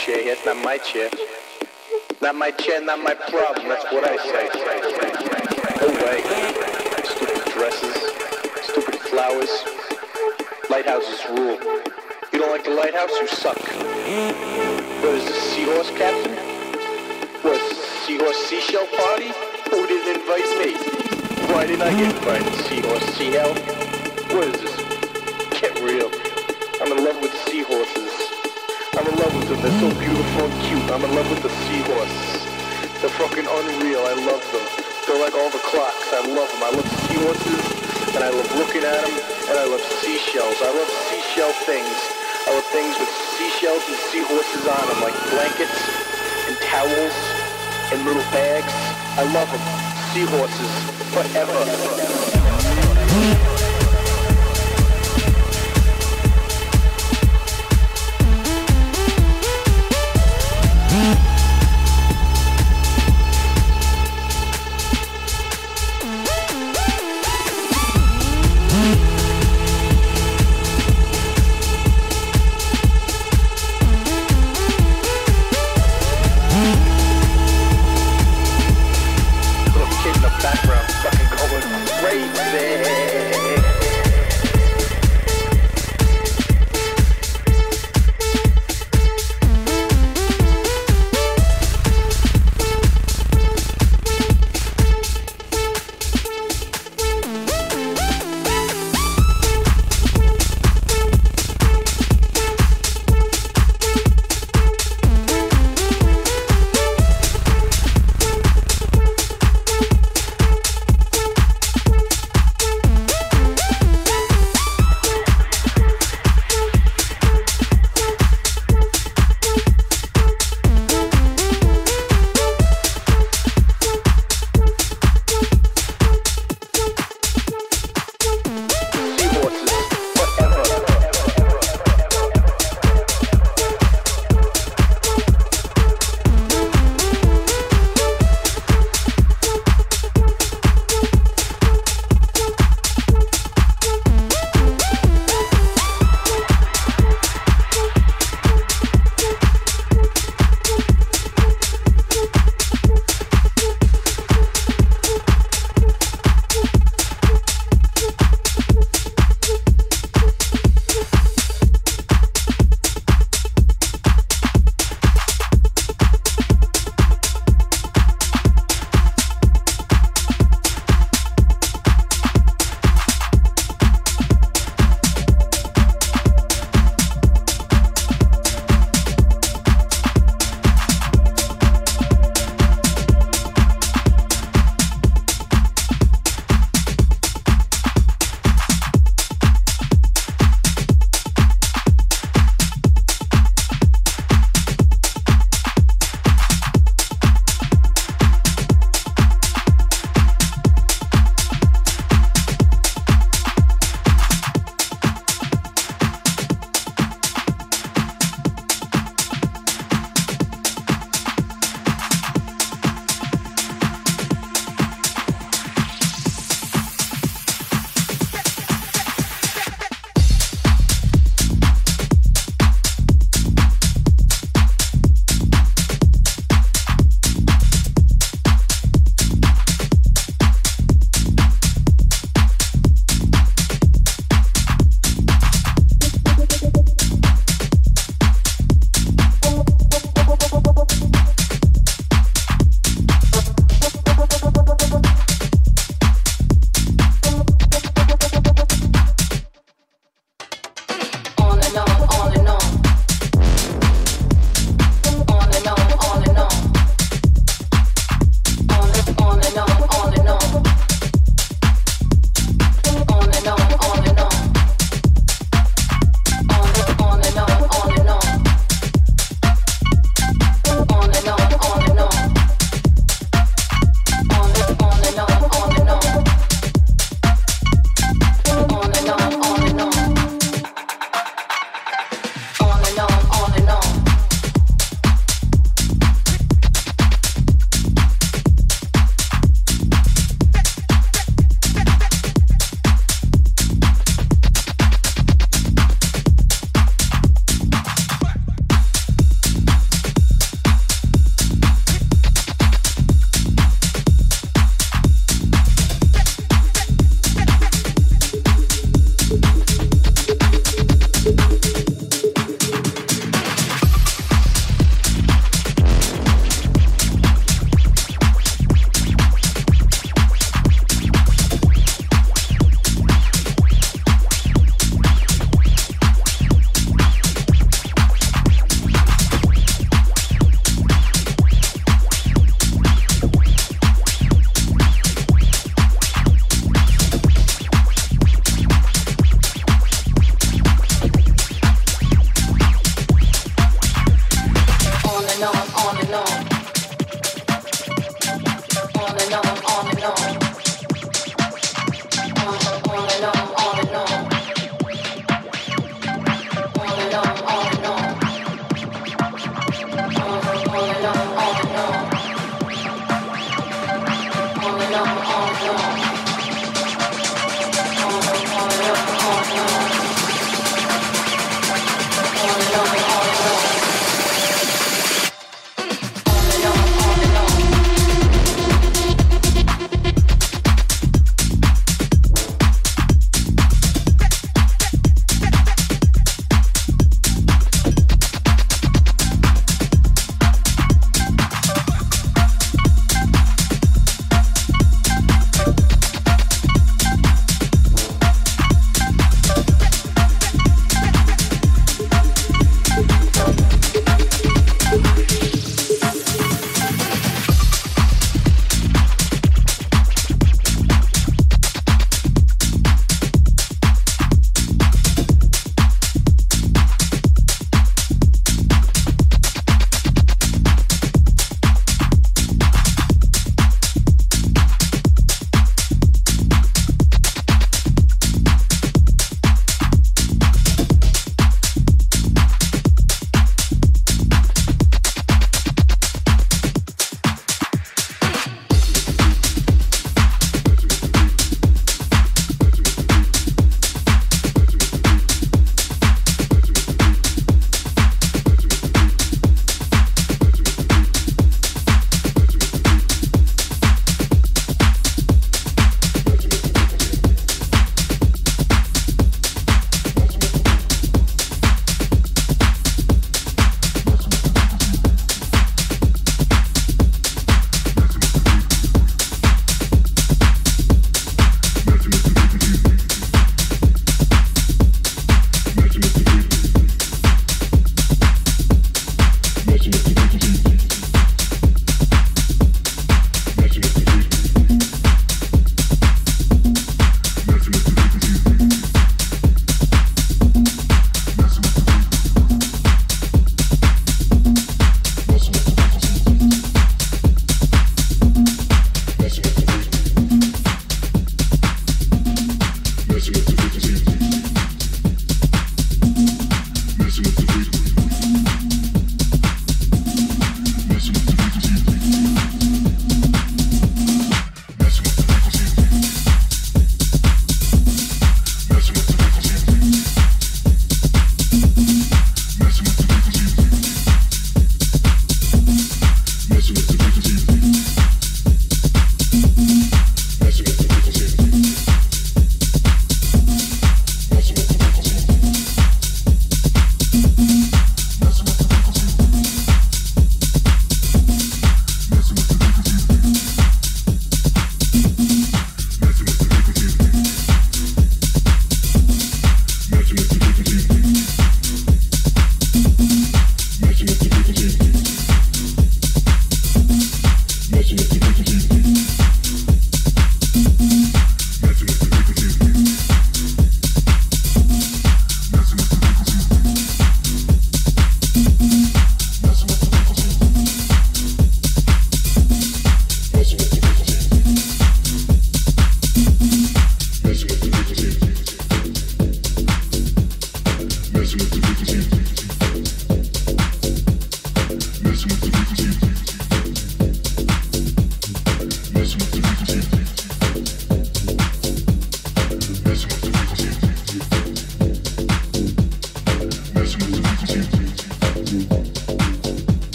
chair. Not my chair, not my problem, that's what I say. No way. Stupid dresses, stupid flowers. Lighthouses rule. You don't like the lighthouse, you suck. What is this, seahorse captain? What is seahorse seashell party? Who didn't invite me? Why didn't I get invited, seahorse seahell? What is this? I'm in love with them. They're so beautiful and cute. I'm in love with the seahorses. They're fucking unreal. I love them. They're like all the clocks. I love them. I love seahorses, and I love looking at them, and I love seashells. I love seashell things. I love things with seashells and seahorses on them, like blankets and towels and little bags. I love them. Seahorses forever. background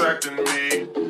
attracting me.